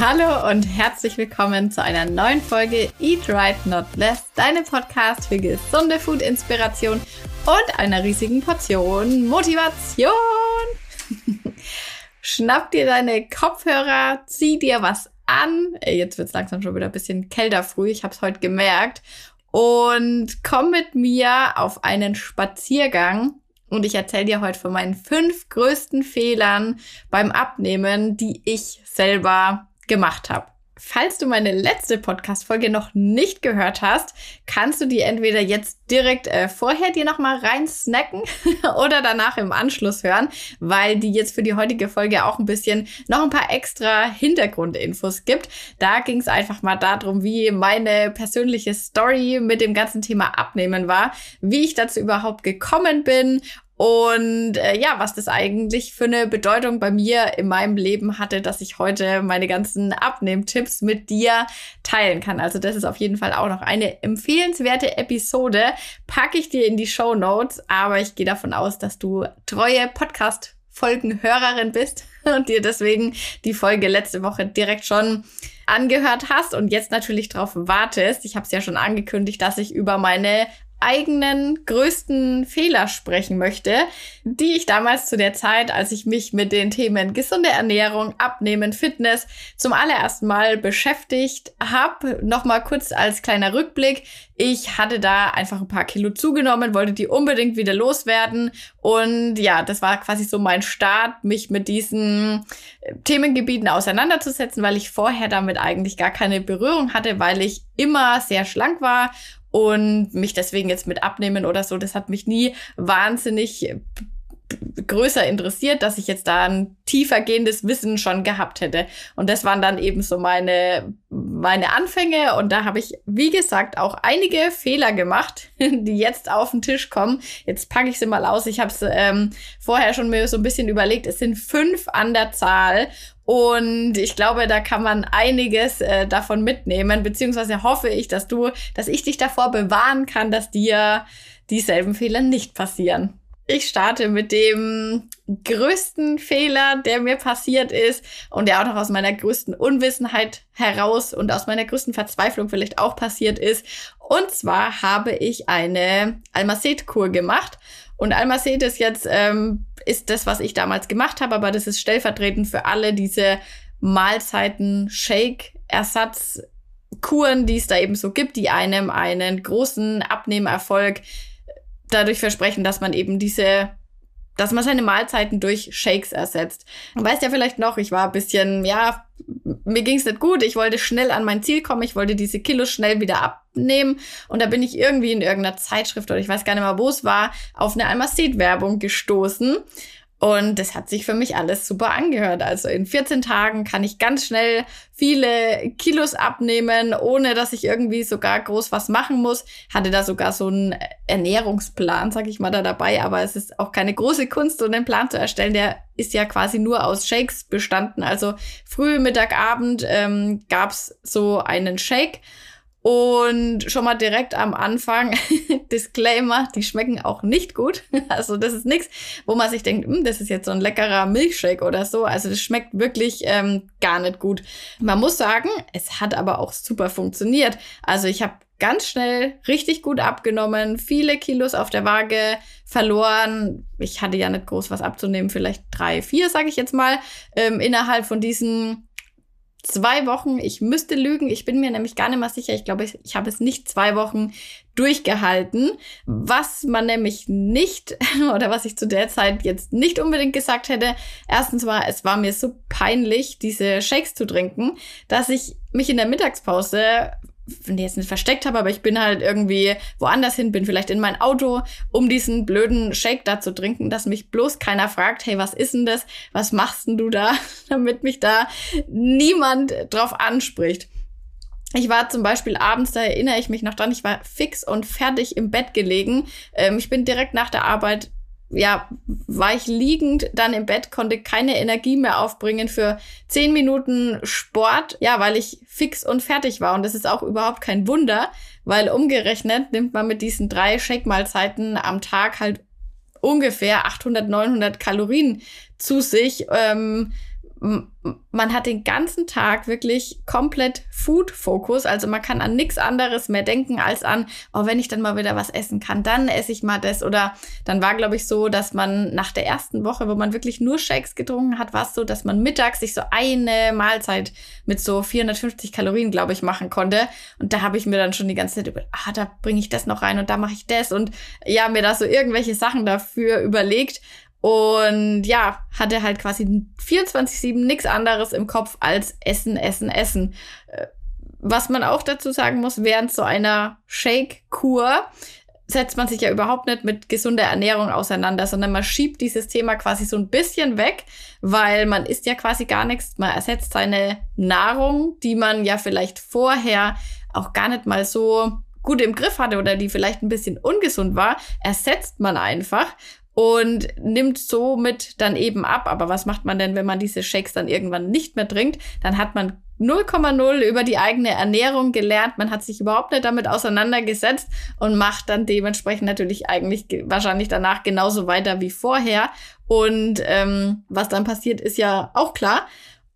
Hallo und herzlich willkommen zu einer neuen Folge Eat Right Not Less, deinem Podcast für gesunde Food-Inspiration und einer riesigen Portion Motivation. Schnapp dir deine Kopfhörer, zieh dir was an. Jetzt wird es langsam schon wieder ein bisschen kälter früh, ich habe es heute gemerkt. Und komm mit mir auf einen Spaziergang und ich erzähle dir heute von meinen fünf größten Fehlern beim Abnehmen, die ich selber gemacht habe. Falls du meine letzte Podcast-Folge noch nicht gehört hast, kannst du die entweder jetzt direkt äh, vorher dir nochmal rein snacken oder danach im Anschluss hören, weil die jetzt für die heutige Folge auch ein bisschen noch ein paar extra Hintergrundinfos gibt. Da ging es einfach mal darum, wie meine persönliche Story mit dem ganzen Thema Abnehmen war, wie ich dazu überhaupt gekommen bin und äh, ja, was das eigentlich für eine Bedeutung bei mir in meinem Leben hatte, dass ich heute meine ganzen Abnehmtipps mit dir teilen kann. Also das ist auf jeden Fall auch noch eine empfehlenswerte Episode. Packe ich dir in die Show Notes, aber ich gehe davon aus, dass du treue Podcast Folgenhörerin bist und dir deswegen die Folge letzte Woche direkt schon angehört hast und jetzt natürlich darauf wartest. Ich habe es ja schon angekündigt, dass ich über meine eigenen größten Fehler sprechen möchte, die ich damals zu der Zeit, als ich mich mit den Themen gesunde Ernährung, Abnehmen, Fitness zum allerersten Mal beschäftigt habe. Nochmal kurz als kleiner Rückblick. Ich hatte da einfach ein paar Kilo zugenommen, wollte die unbedingt wieder loswerden. Und ja, das war quasi so mein Start, mich mit diesen Themengebieten auseinanderzusetzen, weil ich vorher damit eigentlich gar keine Berührung hatte, weil ich immer sehr schlank war und mich deswegen jetzt mit abnehmen oder so, das hat mich nie wahnsinnig größer interessiert, dass ich jetzt da ein tiefer gehendes Wissen schon gehabt hätte. Und das waren dann eben so meine, meine Anfänge. Und da habe ich, wie gesagt, auch einige Fehler gemacht, die jetzt auf den Tisch kommen. Jetzt packe ich sie mal aus. Ich habe es ähm, vorher schon mir so ein bisschen überlegt. Es sind fünf an der Zahl. Und ich glaube, da kann man einiges äh, davon mitnehmen, beziehungsweise hoffe ich, dass du, dass ich dich davor bewahren kann, dass dir dieselben Fehler nicht passieren. Ich starte mit dem größten Fehler, der mir passiert ist und der auch noch aus meiner größten Unwissenheit heraus und aus meiner größten Verzweiflung vielleicht auch passiert ist. Und zwar habe ich eine Almacet-Kur gemacht und Almacet ist jetzt, ähm, ist das, was ich damals gemacht habe, aber das ist stellvertretend für alle diese Mahlzeiten, Shake-Ersatz, Kuren, die es da eben so gibt, die einem einen großen Abnehmerfolg dadurch versprechen, dass man eben diese dass man seine Mahlzeiten durch Shakes ersetzt. Man weiß ja vielleicht noch, ich war ein bisschen, ja, mir ging es nicht gut. Ich wollte schnell an mein Ziel kommen. Ich wollte diese Kilos schnell wieder abnehmen. Und da bin ich irgendwie in irgendeiner Zeitschrift oder ich weiß gar nicht mehr, wo es war, auf eine Almacet-Werbung gestoßen. Und das hat sich für mich alles super angehört. Also in 14 Tagen kann ich ganz schnell viele Kilos abnehmen, ohne dass ich irgendwie sogar groß was machen muss. Hatte da sogar so einen Ernährungsplan, sag ich mal, da dabei. Aber es ist auch keine große Kunst, so einen Plan zu erstellen. Der ist ja quasi nur aus Shakes bestanden. Also früh, Mittag, Abend ähm, gab's so einen Shake. Und schon mal direkt am Anfang, Disclaimer, die schmecken auch nicht gut. Also das ist nichts, wo man sich denkt, hm, das ist jetzt so ein leckerer Milchshake oder so. Also das schmeckt wirklich ähm, gar nicht gut. Man muss sagen, es hat aber auch super funktioniert. Also ich habe ganz schnell richtig gut abgenommen, viele Kilos auf der Waage verloren. Ich hatte ja nicht groß was abzunehmen, vielleicht drei, vier, sage ich jetzt mal, ähm, innerhalb von diesen zwei Wochen, ich müsste lügen, ich bin mir nämlich gar nicht mal sicher, ich glaube, ich, ich habe es nicht zwei Wochen durchgehalten. Was man nämlich nicht oder was ich zu der Zeit jetzt nicht unbedingt gesagt hätte, erstens war, es war mir so peinlich, diese Shakes zu trinken, dass ich mich in der Mittagspause nee, jetzt nicht versteckt habe, aber ich bin halt irgendwie woanders hin, bin vielleicht in mein Auto, um diesen blöden Shake da zu trinken, dass mich bloß keiner fragt, hey, was ist denn das? Was machst denn du da? Damit mich da niemand drauf anspricht. Ich war zum Beispiel abends, da erinnere ich mich noch dran, ich war fix und fertig im Bett gelegen. Ähm, ich bin direkt nach der Arbeit ja, war ich liegend dann im Bett, konnte keine Energie mehr aufbringen für zehn Minuten Sport, ja, weil ich fix und fertig war. Und das ist auch überhaupt kein Wunder, weil umgerechnet nimmt man mit diesen drei Shake-Mahlzeiten am Tag halt ungefähr 800, 900 Kalorien zu sich. Ähm, man hat den ganzen Tag wirklich komplett Food-Fokus. Also man kann an nichts anderes mehr denken als an, oh, wenn ich dann mal wieder was essen kann, dann esse ich mal das. Oder dann war, glaube ich, so, dass man nach der ersten Woche, wo man wirklich nur Shakes getrunken hat, war es so, dass man mittags sich so eine Mahlzeit mit so 450 Kalorien, glaube ich, machen konnte. Und da habe ich mir dann schon die ganze Zeit über, ah, da bringe ich das noch rein und da mache ich das. Und ja, mir da so irgendwelche Sachen dafür überlegt. Und ja, hatte halt quasi 24-7 nichts anderes im Kopf als Essen, Essen, Essen. Äh, was man auch dazu sagen muss, während so einer Shake-Kur setzt man sich ja überhaupt nicht mit gesunder Ernährung auseinander, sondern man schiebt dieses Thema quasi so ein bisschen weg, weil man isst ja quasi gar nichts. Man ersetzt seine Nahrung, die man ja vielleicht vorher auch gar nicht mal so gut im Griff hatte oder die vielleicht ein bisschen ungesund war, ersetzt man einfach und nimmt somit dann eben ab. Aber was macht man denn, wenn man diese Shakes dann irgendwann nicht mehr trinkt? Dann hat man 0,0 über die eigene Ernährung gelernt. Man hat sich überhaupt nicht damit auseinandergesetzt und macht dann dementsprechend natürlich eigentlich wahrscheinlich danach genauso weiter wie vorher. Und ähm, was dann passiert, ist ja auch klar.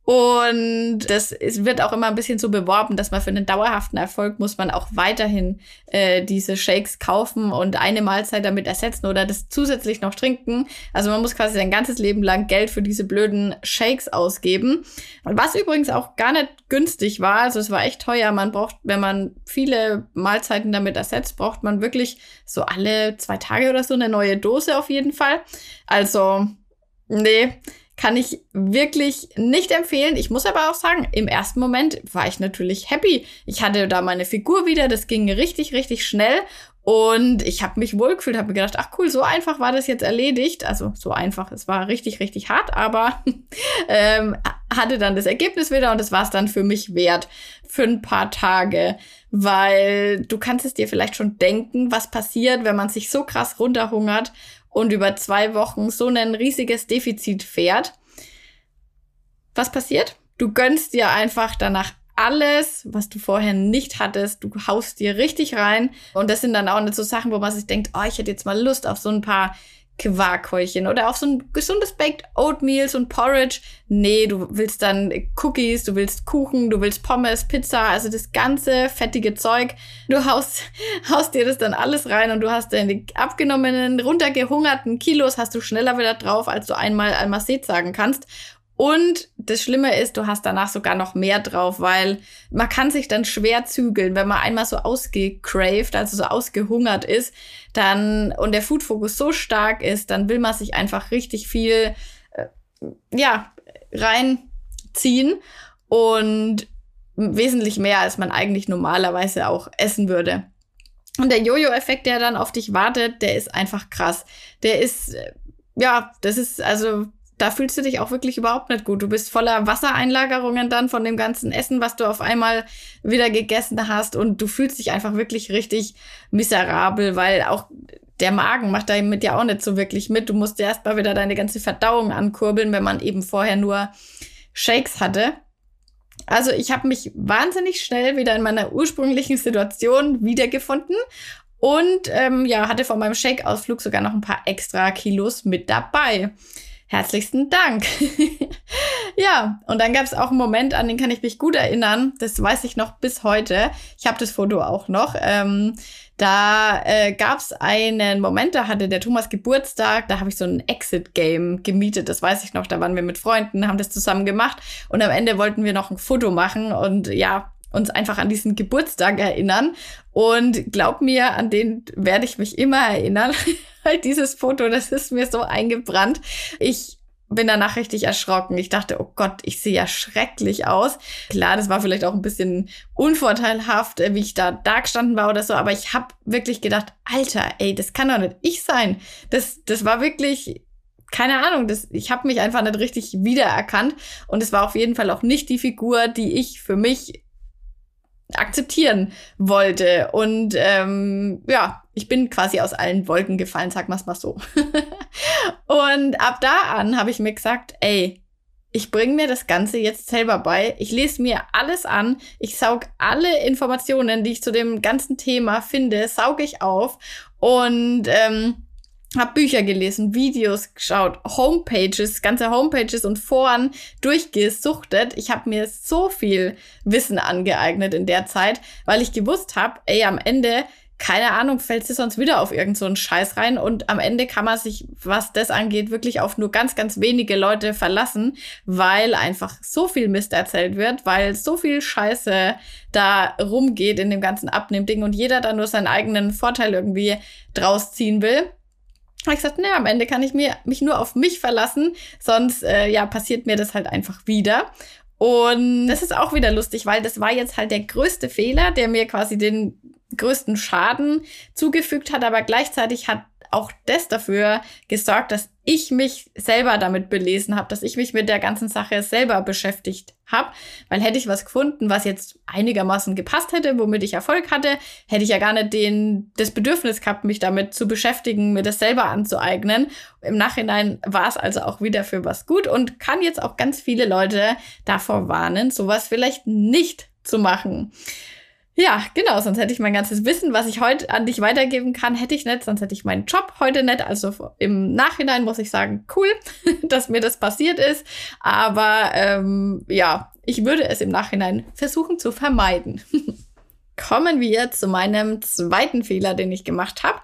Und das ist, wird auch immer ein bisschen so beworben, dass man für einen dauerhaften Erfolg muss man auch weiterhin äh, diese Shakes kaufen und eine Mahlzeit damit ersetzen oder das zusätzlich noch trinken. Also man muss quasi sein ganzes Leben lang Geld für diese blöden Shakes ausgeben. Was übrigens auch gar nicht günstig war. Also es war echt teuer. Man braucht, wenn man viele Mahlzeiten damit ersetzt, braucht man wirklich so alle zwei Tage oder so eine neue Dose auf jeden Fall. Also, nee kann ich wirklich nicht empfehlen. Ich muss aber auch sagen, im ersten Moment war ich natürlich happy. Ich hatte da meine Figur wieder, das ging richtig, richtig schnell. Und ich habe mich wohlgefühlt, habe mir gedacht, ach cool, so einfach war das jetzt erledigt. Also so einfach, es war richtig, richtig hart, aber ähm, hatte dann das Ergebnis wieder und das war es dann für mich wert für ein paar Tage, weil du kannst es dir vielleicht schon denken, was passiert, wenn man sich so krass runterhungert und über zwei Wochen so ein riesiges Defizit fährt. Was passiert? Du gönnst dir einfach danach alles, was du vorher nicht hattest. Du haust dir richtig rein. Und das sind dann auch nicht so Sachen, wo man sich denkt, oh, ich hätte jetzt mal Lust auf so ein paar Quarkhäulchen oder auf so ein gesundes Baked Oatmeal, so ein Porridge. Nee, du willst dann Cookies, du willst Kuchen, du willst Pommes, Pizza, also das ganze fettige Zeug. Du haust, haust dir das dann alles rein und du hast deine abgenommenen, runtergehungerten Kilos hast du schneller wieder drauf, als du einmal Almacet sagen kannst. Und das Schlimme ist, du hast danach sogar noch mehr drauf, weil man kann sich dann schwer zügeln, wenn man einmal so ausgecraved, also so ausgehungert ist, dann und der Food Focus so stark ist, dann will man sich einfach richtig viel äh, ja, reinziehen und wesentlich mehr als man eigentlich normalerweise auch essen würde. Und der Jojo-Effekt, der dann auf dich wartet, der ist einfach krass. Der ist, äh, ja, das ist also da fühlst du dich auch wirklich überhaupt nicht gut. Du bist voller Wassereinlagerungen dann von dem ganzen Essen, was du auf einmal wieder gegessen hast und du fühlst dich einfach wirklich richtig miserabel, weil auch der Magen macht damit ja auch nicht so wirklich mit. Du musst erst mal wieder deine ganze Verdauung ankurbeln, wenn man eben vorher nur Shakes hatte. Also ich habe mich wahnsinnig schnell wieder in meiner ursprünglichen Situation wiedergefunden und ähm, ja, hatte von meinem Shake-Ausflug sogar noch ein paar extra Kilos mit dabei. Herzlichsten Dank. ja, und dann gab es auch einen Moment, an den kann ich mich gut erinnern. Das weiß ich noch bis heute. Ich habe das Foto auch noch. Ähm, da äh, gab es einen Moment, da hatte der Thomas Geburtstag, da habe ich so ein Exit-Game gemietet, das weiß ich noch. Da waren wir mit Freunden, haben das zusammen gemacht und am Ende wollten wir noch ein Foto machen und ja, uns einfach an diesen Geburtstag erinnern. Und glaub mir, an den werde ich mich immer erinnern. Weil dieses Foto, das ist mir so eingebrannt. Ich bin danach richtig erschrocken. Ich dachte, oh Gott, ich sehe ja schrecklich aus. Klar, das war vielleicht auch ein bisschen unvorteilhaft, äh, wie ich da da gestanden war oder so, aber ich habe wirklich gedacht, Alter, ey, das kann doch nicht ich sein. Das, das war wirklich keine Ahnung, das, ich habe mich einfach nicht richtig wiedererkannt und es war auf jeden Fall auch nicht die Figur, die ich für mich akzeptieren wollte. Und ähm, ja, ich bin quasi aus allen Wolken gefallen, sag mal's mal so. und ab da an habe ich mir gesagt, ey, ich bringe mir das Ganze jetzt selber bei. Ich lese mir alles an. Ich saug alle Informationen, die ich zu dem ganzen Thema finde, sauge ich auf. Und ähm, habe Bücher gelesen, Videos geschaut, Homepages, ganze Homepages und Foren durchgesuchtet. Ich habe mir so viel Wissen angeeignet in der Zeit, weil ich gewusst habe, ey, am Ende keine Ahnung, fällt sie sonst wieder auf irgendeinen so Scheiß rein und am Ende kann man sich, was das angeht, wirklich auf nur ganz, ganz wenige Leute verlassen, weil einfach so viel Mist erzählt wird, weil so viel Scheiße da rumgeht in dem ganzen Abnehmding und jeder da nur seinen eigenen Vorteil irgendwie draus ziehen will. Habe ich gesagt, naja, am Ende kann ich mir, mich nur auf mich verlassen, sonst äh, ja, passiert mir das halt einfach wieder. Und das ist auch wieder lustig, weil das war jetzt halt der größte Fehler, der mir quasi den größten Schaden zugefügt hat, aber gleichzeitig hat auch das dafür gesorgt, dass ich mich selber damit belesen habe, dass ich mich mit der ganzen Sache selber beschäftigt habe. Weil hätte ich was gefunden, was jetzt einigermaßen gepasst hätte, womit ich Erfolg hatte, hätte ich ja gar nicht den, das Bedürfnis gehabt, mich damit zu beschäftigen, mir das selber anzueignen. Im Nachhinein war es also auch wieder für was gut und kann jetzt auch ganz viele Leute davor warnen, sowas vielleicht nicht zu machen. Ja, genau, sonst hätte ich mein ganzes Wissen, was ich heute an dich weitergeben kann, hätte ich nicht, sonst hätte ich meinen Job heute nicht. Also im Nachhinein muss ich sagen, cool, dass mir das passiert ist. Aber ähm, ja, ich würde es im Nachhinein versuchen zu vermeiden. Kommen wir zu meinem zweiten Fehler, den ich gemacht habe.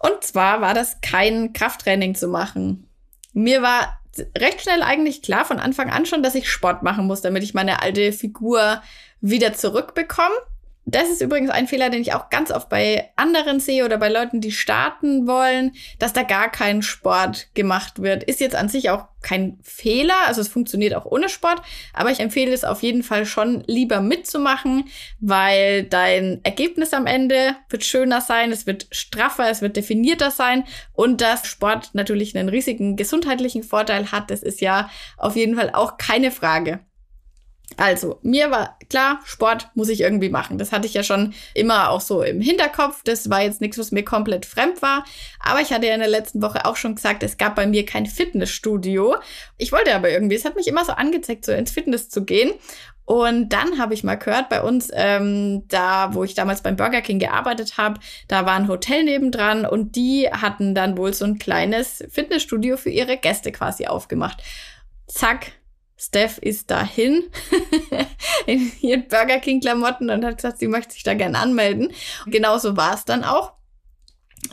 Und zwar war das kein Krafttraining zu machen. Mir war recht schnell eigentlich klar von Anfang an schon, dass ich Sport machen muss, damit ich meine alte Figur wieder zurückbekommen. Das ist übrigens ein Fehler, den ich auch ganz oft bei anderen sehe oder bei Leuten, die starten wollen, dass da gar kein Sport gemacht wird. Ist jetzt an sich auch kein Fehler, also es funktioniert auch ohne Sport, aber ich empfehle es auf jeden Fall schon lieber mitzumachen, weil dein Ergebnis am Ende wird schöner sein, es wird straffer, es wird definierter sein und dass Sport natürlich einen riesigen gesundheitlichen Vorteil hat, das ist ja auf jeden Fall auch keine Frage. Also, mir war klar, Sport muss ich irgendwie machen. Das hatte ich ja schon immer auch so im Hinterkopf. Das war jetzt nichts, was mir komplett fremd war. Aber ich hatte ja in der letzten Woche auch schon gesagt, es gab bei mir kein Fitnessstudio. Ich wollte aber irgendwie, es hat mich immer so angezeigt, so ins Fitness zu gehen. Und dann habe ich mal gehört, bei uns, ähm, da wo ich damals beim Burger King gearbeitet habe, da war ein Hotel nebendran und die hatten dann wohl so ein kleines Fitnessstudio für ihre Gäste quasi aufgemacht. Zack, Steph ist dahin in ihren Burger King Klamotten und hat gesagt, sie möchte sich da gerne anmelden. Und genauso war es dann auch.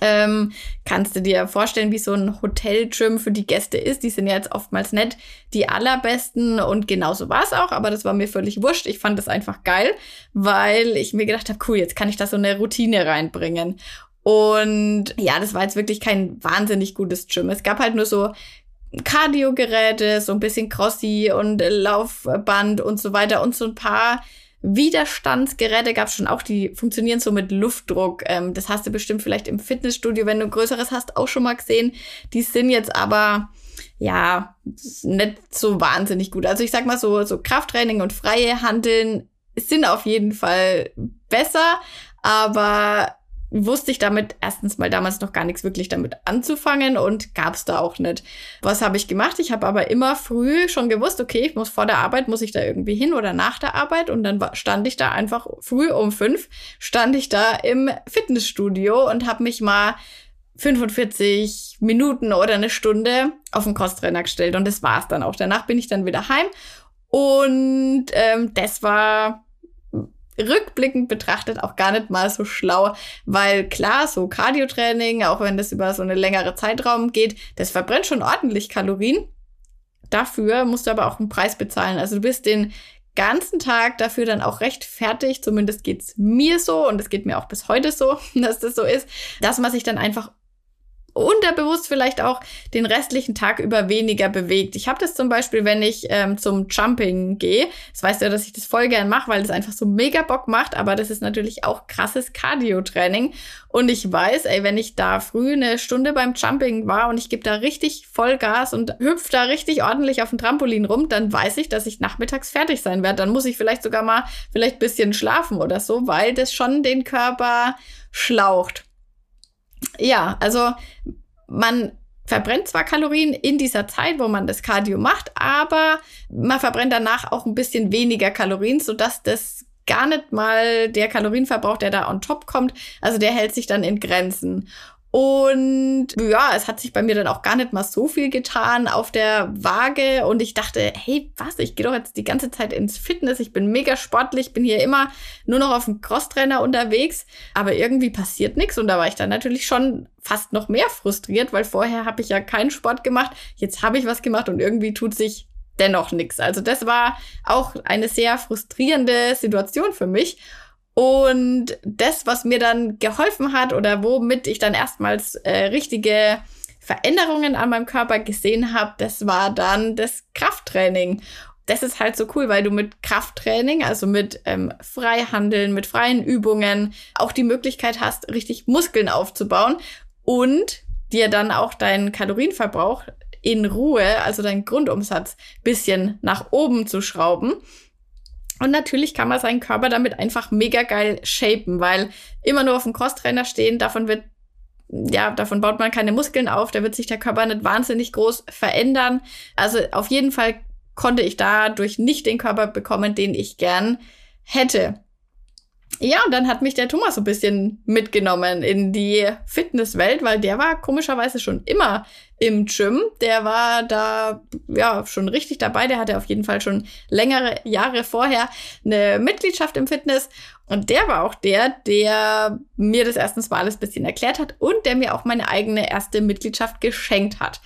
Ähm, kannst du dir vorstellen, wie so ein Hotel-Gym für die Gäste ist? Die sind ja jetzt oftmals nicht die allerbesten und genauso war es auch, aber das war mir völlig wurscht. Ich fand das einfach geil, weil ich mir gedacht habe, cool, jetzt kann ich da so eine Routine reinbringen. Und ja, das war jetzt wirklich kein wahnsinnig gutes Gym. Es gab halt nur so Cardio-Geräte, so ein bisschen Crossi und Laufband und so weiter und so ein paar Widerstandsgeräte gab es schon auch, die funktionieren so mit Luftdruck. Ähm, das hast du bestimmt vielleicht im Fitnessstudio, wenn du größeres hast, auch schon mal gesehen. Die sind jetzt aber ja nicht so wahnsinnig gut. Also ich sag mal so, so Krafttraining und freie Handeln sind auf jeden Fall besser, aber wusste ich damit erstens mal damals noch gar nichts wirklich damit anzufangen und gab es da auch nicht. Was habe ich gemacht? Ich habe aber immer früh schon gewusst, okay, ich muss vor der Arbeit, muss ich da irgendwie hin oder nach der Arbeit und dann stand ich da einfach früh um fünf, stand ich da im Fitnessstudio und habe mich mal 45 Minuten oder eine Stunde auf den Crosstrainer gestellt und das war's dann auch. Danach bin ich dann wieder heim und ähm, das war rückblickend betrachtet auch gar nicht mal so schlau, weil klar, so Cardiotraining, auch wenn das über so eine längere Zeitraum geht, das verbrennt schon ordentlich Kalorien. Dafür musst du aber auch einen Preis bezahlen. Also du bist den ganzen Tag dafür dann auch recht fertig, zumindest geht's mir so und es geht mir auch bis heute so, dass das so ist, dass man sich dann einfach unterbewusst vielleicht auch den restlichen Tag über weniger bewegt. Ich habe das zum Beispiel, wenn ich ähm, zum Jumping gehe. Das weißt du ja, dass ich das voll gern mache, weil das einfach so mega Bock macht. Aber das ist natürlich auch krasses Cardio-Training. Und ich weiß, ey, wenn ich da früh eine Stunde beim Jumping war und ich gebe da richtig Vollgas und hüpf da richtig ordentlich auf dem Trampolin rum, dann weiß ich, dass ich nachmittags fertig sein werde. Dann muss ich vielleicht sogar mal vielleicht bisschen schlafen oder so, weil das schon den Körper schlaucht ja, also man verbrennt zwar Kalorien in dieser Zeit, wo man das Cardio macht, aber man verbrennt danach auch ein bisschen weniger Kalorien, sodass das gar nicht mal der Kalorienverbrauch, der da on top kommt, also der hält sich dann in Grenzen. Und ja, es hat sich bei mir dann auch gar nicht mal so viel getan auf der Waage. Und ich dachte, hey, was? Ich gehe doch jetzt die ganze Zeit ins Fitness. Ich bin mega sportlich, bin hier immer nur noch auf dem Crosstrainer unterwegs. Aber irgendwie passiert nichts. Und da war ich dann natürlich schon fast noch mehr frustriert, weil vorher habe ich ja keinen Sport gemacht. Jetzt habe ich was gemacht und irgendwie tut sich dennoch nichts. Also das war auch eine sehr frustrierende Situation für mich. Und das, was mir dann geholfen hat oder womit ich dann erstmals äh, richtige Veränderungen an meinem Körper gesehen habe, das war dann das Krafttraining. Das ist halt so cool, weil du mit Krafttraining, also mit ähm, Freihandeln, mit freien Übungen auch die Möglichkeit hast, richtig Muskeln aufzubauen und dir dann auch deinen Kalorienverbrauch in Ruhe, also deinen Grundumsatz bisschen nach oben zu schrauben. Und natürlich kann man seinen Körper damit einfach mega geil shapen, weil immer nur auf dem Crosstrainer stehen, davon wird ja, davon baut man keine Muskeln auf, da wird sich der Körper nicht wahnsinnig groß verändern. Also auf jeden Fall konnte ich dadurch nicht den Körper bekommen, den ich gern hätte. Ja, und dann hat mich der Thomas so ein bisschen mitgenommen in die Fitnesswelt, weil der war komischerweise schon immer im Gym. Der war da ja schon richtig dabei. Der hatte auf jeden Fall schon längere Jahre vorher eine Mitgliedschaft im Fitness. Und der war auch der, der mir das erstens mal alles bisschen erklärt hat und der mir auch meine eigene erste Mitgliedschaft geschenkt hat.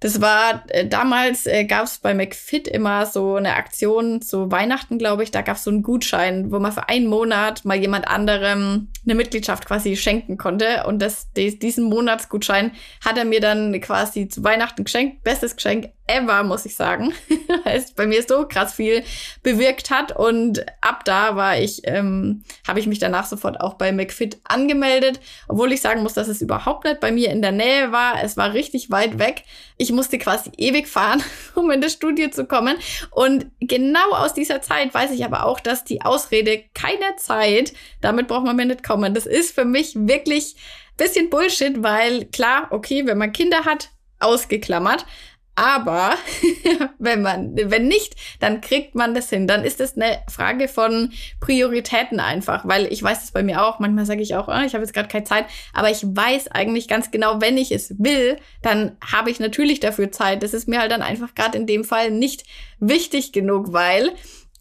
Das war äh, damals äh, gab es bei McFit immer so eine Aktion zu Weihnachten, glaube ich. Da gab es so einen Gutschein, wo man für einen Monat mal jemand anderem eine Mitgliedschaft quasi schenken konnte. Und das, des, diesen Monatsgutschein hat er mir dann quasi zu Weihnachten geschenkt. Bestes Geschenk ever, muss ich sagen. Es bei mir so krass viel bewirkt hat. Und ab da war ich, ähm, habe ich mich danach sofort auch bei McFit angemeldet. Obwohl ich sagen muss, dass es überhaupt nicht bei mir in der Nähe war. Es war richtig weit weg. Ich musste quasi ewig fahren, um in das Studio zu kommen. Und genau aus dieser Zeit weiß ich aber auch, dass die Ausrede keine Zeit, damit braucht man mir nicht kommen. Das ist für mich wirklich bisschen Bullshit, weil klar, okay, wenn man Kinder hat, ausgeklammert. Aber wenn man, wenn nicht, dann kriegt man das hin. Dann ist es eine Frage von Prioritäten einfach, weil ich weiß es bei mir auch. Manchmal sage ich auch, oh, ich habe jetzt gerade keine Zeit, aber ich weiß eigentlich ganz genau, wenn ich es will, dann habe ich natürlich dafür Zeit. Das ist mir halt dann einfach gerade in dem Fall nicht wichtig genug, weil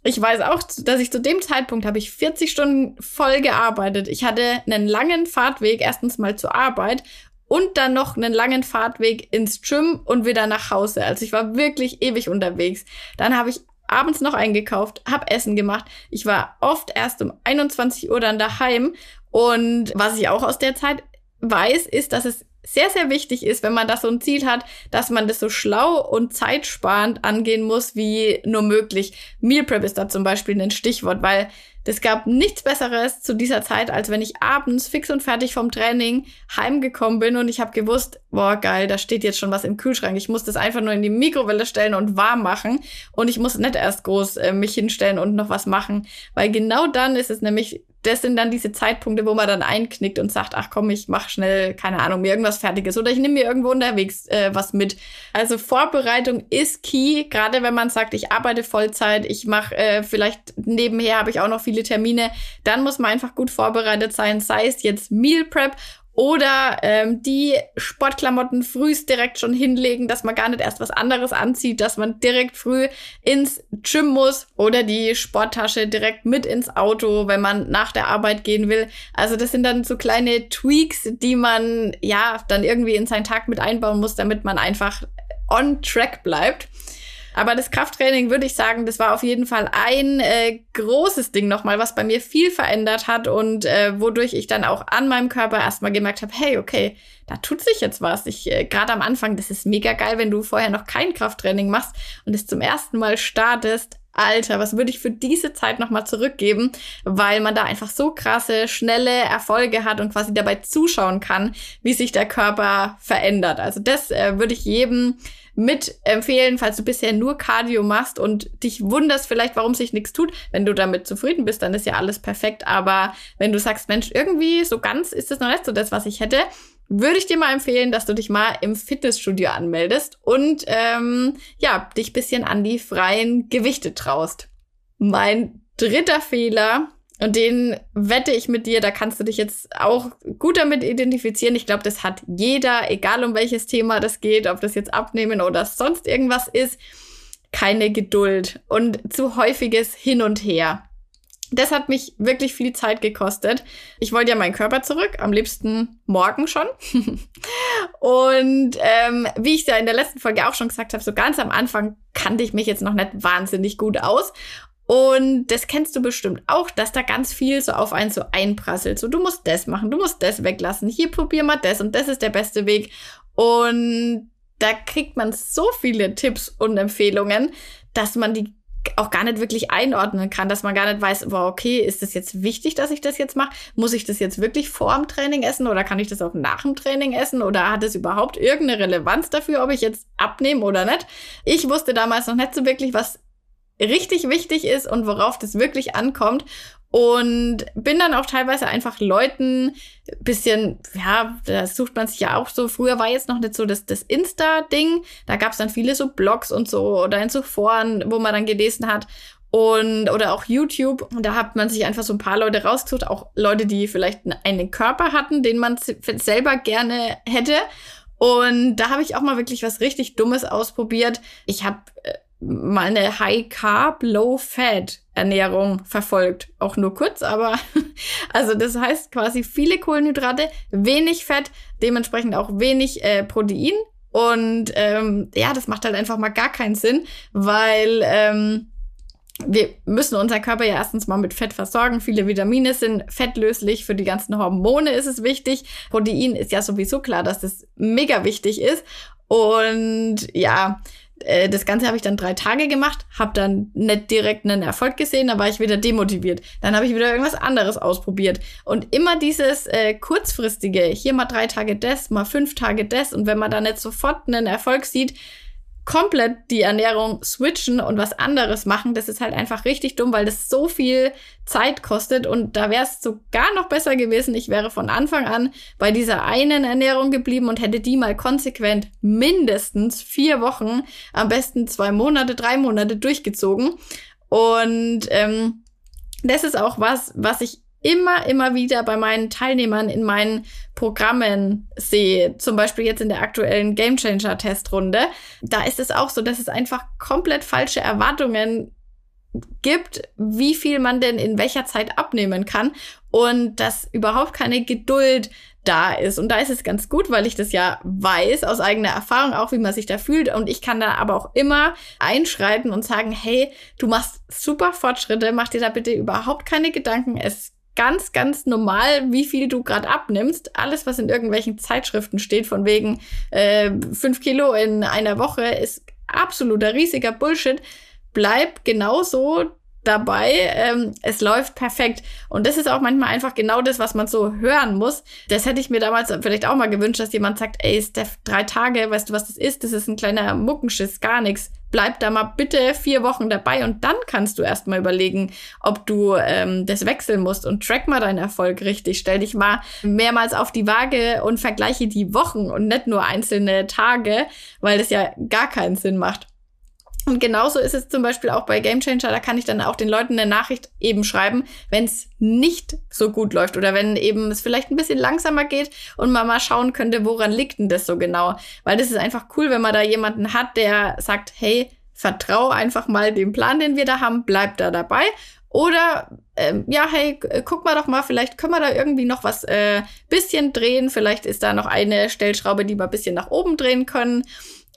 ich weiß auch, dass ich zu dem Zeitpunkt habe ich 40 Stunden voll gearbeitet. Ich hatte einen langen Fahrtweg erstens mal zur Arbeit und dann noch einen langen Fahrtweg ins Gym und wieder nach Hause. Also ich war wirklich ewig unterwegs. Dann habe ich abends noch eingekauft, habe Essen gemacht. Ich war oft erst um 21 Uhr dann daheim. Und was ich auch aus der Zeit weiß, ist, dass es sehr, sehr wichtig ist, wenn man das so ein Ziel hat, dass man das so schlau und zeitsparend angehen muss, wie nur möglich. Meal Prep ist da zum Beispiel ein Stichwort, weil es gab nichts Besseres zu dieser Zeit, als wenn ich abends fix und fertig vom Training heimgekommen bin und ich habe gewusst, boah, geil, da steht jetzt schon was im Kühlschrank. Ich muss das einfach nur in die Mikrowelle stellen und warm machen und ich muss nicht erst groß äh, mich hinstellen und noch was machen, weil genau dann ist es nämlich das sind dann diese Zeitpunkte, wo man dann einknickt und sagt, ach komm, ich mach schnell, keine Ahnung, mir irgendwas Fertiges oder ich nehme mir irgendwo unterwegs äh, was mit. Also Vorbereitung ist key, gerade wenn man sagt, ich arbeite Vollzeit, ich mache äh, vielleicht nebenher habe ich auch noch viele Termine, dann muss man einfach gut vorbereitet sein, sei es jetzt Meal Prep oder ähm, die Sportklamotten frühst direkt schon hinlegen, dass man gar nicht erst was anderes anzieht, dass man direkt früh ins Gym muss oder die Sporttasche direkt mit ins Auto, wenn man nach der Arbeit gehen will. Also das sind dann so kleine Tweaks, die man ja dann irgendwie in seinen Tag mit einbauen muss, damit man einfach on track bleibt. Aber das Krafttraining würde ich sagen, das war auf jeden Fall ein äh, großes Ding nochmal, was bei mir viel verändert hat und äh, wodurch ich dann auch an meinem Körper erstmal gemerkt habe, hey, okay, da tut sich jetzt was. Ich äh, gerade am Anfang, das ist mega geil, wenn du vorher noch kein Krafttraining machst und es zum ersten Mal startest. Alter, was würde ich für diese Zeit nochmal zurückgeben, weil man da einfach so krasse, schnelle Erfolge hat und quasi dabei zuschauen kann, wie sich der Körper verändert. Also das äh, würde ich jedem mit empfehlen, falls du bisher nur Cardio machst und dich wunderst vielleicht, warum sich nichts tut. Wenn du damit zufrieden bist, dann ist ja alles perfekt. Aber wenn du sagst, Mensch, irgendwie so ganz ist das noch nicht so das, was ich hätte, würde ich dir mal empfehlen, dass du dich mal im Fitnessstudio anmeldest und ähm, ja, dich bisschen an die freien Gewichte traust. Mein dritter Fehler Und den wette ich mit dir, da kannst du dich jetzt auch gut damit identifizieren. Ich glaube, das hat jeder, egal um welches Thema das geht, ob das jetzt abnehmen oder sonst irgendwas ist, keine Geduld und zu häufiges Hin und Her. Das hat mich wirklich viel Zeit gekostet. Ich wollte ja meinen Körper zurück, am liebsten morgen schon. und ähm, wie ich ja in der letzten Folge auch schon gesagt habe, so ganz am Anfang kannte ich mich jetzt noch nicht wahnsinnig gut aus. Und das kennst du bestimmt auch, dass da ganz viel so auf einen so einprasselt. So, du musst das machen, du musst das weglassen. Hier probier mal das und das ist der beste Weg. Und da kriegt man so viele Tipps und Empfehlungen, dass man die auch gar nicht wirklich einordnen kann, dass man gar nicht weiß, wow, okay, ist das jetzt wichtig, dass ich das jetzt mache? Muss ich das jetzt wirklich vor dem Training essen oder kann ich das auch nach dem Training essen oder hat es überhaupt irgendeine Relevanz dafür, ob ich jetzt abnehme oder nicht? Ich wusste damals noch nicht so wirklich, was richtig wichtig ist und worauf das wirklich ankommt. Und bin dann auch teilweise einfach Leuten bisschen, ja, da sucht man sich ja auch so. Früher war jetzt noch nicht so das, das Insta-Ding. Da gab es dann viele so Blogs und so oder in so Foren, wo man dann gelesen hat. Und, oder auch YouTube. Und da hat man sich einfach so ein paar Leute rausgesucht, auch Leute, die vielleicht einen Körper hatten, den man selber gerne hätte. Und da habe ich auch mal wirklich was richtig Dummes ausprobiert. Ich habe mal eine High Carb, Low Fat Ernährung verfolgt. Auch nur kurz, aber also das heißt quasi viele Kohlenhydrate, wenig Fett, dementsprechend auch wenig äh, Protein. Und ähm, ja, das macht halt einfach mal gar keinen Sinn, weil ähm, wir müssen unseren Körper ja erstens mal mit Fett versorgen. Viele Vitamine sind fettlöslich. Für die ganzen Hormone ist es wichtig. Protein ist ja sowieso klar, dass das mega wichtig ist. Und ja, äh, das Ganze habe ich dann drei Tage gemacht, habe dann nicht direkt einen Erfolg gesehen, da war ich wieder demotiviert. Dann habe ich wieder irgendwas anderes ausprobiert. Und immer dieses äh, kurzfristige, hier mal drei Tage das, mal fünf Tage das. Und wenn man dann nicht sofort einen Erfolg sieht, komplett die Ernährung switchen und was anderes machen, das ist halt einfach richtig dumm, weil das so viel Zeit kostet. Und da wäre es sogar noch besser gewesen, ich wäre von Anfang an bei dieser einen Ernährung geblieben und hätte die mal konsequent mindestens vier Wochen, am besten zwei Monate, drei Monate durchgezogen. Und ähm, das ist auch was, was ich immer, immer wieder bei meinen Teilnehmern in meinen Programmen sehe, zum Beispiel jetzt in der aktuellen Game Changer Testrunde, da ist es auch so, dass es einfach komplett falsche Erwartungen gibt, wie viel man denn in welcher Zeit abnehmen kann und dass überhaupt keine Geduld da ist. Und da ist es ganz gut, weil ich das ja weiß aus eigener Erfahrung auch, wie man sich da fühlt. Und ich kann da aber auch immer einschreiten und sagen, hey, du machst super Fortschritte, mach dir da bitte überhaupt keine Gedanken. Es ganz, ganz normal, wie viel du gerade abnimmst. Alles, was in irgendwelchen Zeitschriften steht, von wegen äh, fünf Kilo in einer Woche, ist absoluter riesiger Bullshit. Bleib genauso dabei. Ähm, es läuft perfekt. Und das ist auch manchmal einfach genau das, was man so hören muss. Das hätte ich mir damals vielleicht auch mal gewünscht, dass jemand sagt, ey, Steph, drei Tage, weißt du, was das ist? Das ist ein kleiner Muckenschiss, gar nichts. Bleib da mal bitte vier Wochen dabei und dann kannst du erst mal überlegen, ob du ähm, das wechseln musst und track mal deinen Erfolg richtig. Stell dich mal mehrmals auf die Waage und vergleiche die Wochen und nicht nur einzelne Tage, weil das ja gar keinen Sinn macht. Und genauso ist es zum Beispiel auch bei Game Changer, da kann ich dann auch den Leuten eine Nachricht eben schreiben, wenn es nicht so gut läuft oder wenn eben es vielleicht ein bisschen langsamer geht und man mal schauen könnte, woran liegt denn das so genau. Weil das ist einfach cool, wenn man da jemanden hat, der sagt, hey, vertrau einfach mal dem Plan, den wir da haben, bleib da dabei. Oder ähm, ja, hey, guck mal doch mal, vielleicht können wir da irgendwie noch was äh, bisschen drehen. Vielleicht ist da noch eine Stellschraube, die wir bisschen nach oben drehen können.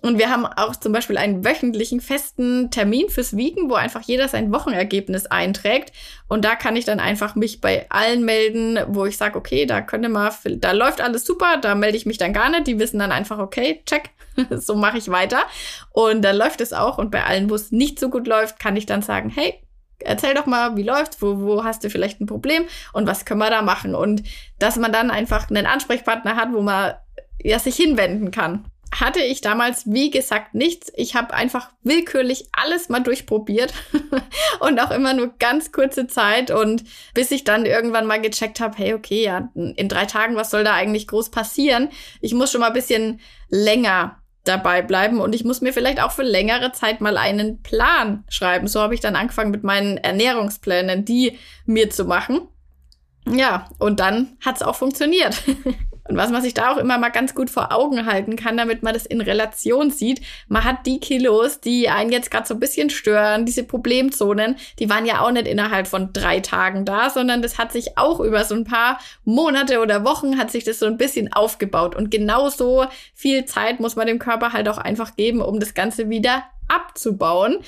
Und wir haben auch zum Beispiel einen wöchentlichen festen Termin fürs Wiegen, wo einfach jeder sein Wochenergebnis einträgt. Und da kann ich dann einfach mich bei allen melden, wo ich sage, okay, da könnte man, da läuft alles super, da melde ich mich dann gar nicht. Die wissen dann einfach, okay, check, so mache ich weiter. Und dann läuft es auch. Und bei allen, wo es nicht so gut läuft, kann ich dann sagen, hey, erzähl doch mal, wie läuft's, wo, wo hast du vielleicht ein Problem und was können wir da machen? Und dass man dann einfach einen Ansprechpartner hat, wo man ja sich hinwenden kann hatte ich damals, wie gesagt, nichts. Ich habe einfach willkürlich alles mal durchprobiert und auch immer nur ganz kurze Zeit und bis ich dann irgendwann mal gecheckt habe, hey, okay, ja, in drei Tagen, was soll da eigentlich groß passieren? Ich muss schon mal ein bisschen länger dabei bleiben und ich muss mir vielleicht auch für längere Zeit mal einen Plan schreiben. So habe ich dann angefangen mit meinen Ernährungsplänen, die mir zu machen. Ja, und dann hat es auch funktioniert. Und was man sich da auch immer mal ganz gut vor Augen halten kann, damit man das in Relation sieht, man hat die Kilos, die einen jetzt gerade so ein bisschen stören, diese Problemzonen, die waren ja auch nicht innerhalb von drei Tagen da, sondern das hat sich auch über so ein paar Monate oder Wochen hat sich das so ein bisschen aufgebaut. Und genauso viel Zeit muss man dem Körper halt auch einfach geben, um das Ganze wieder abzubauen.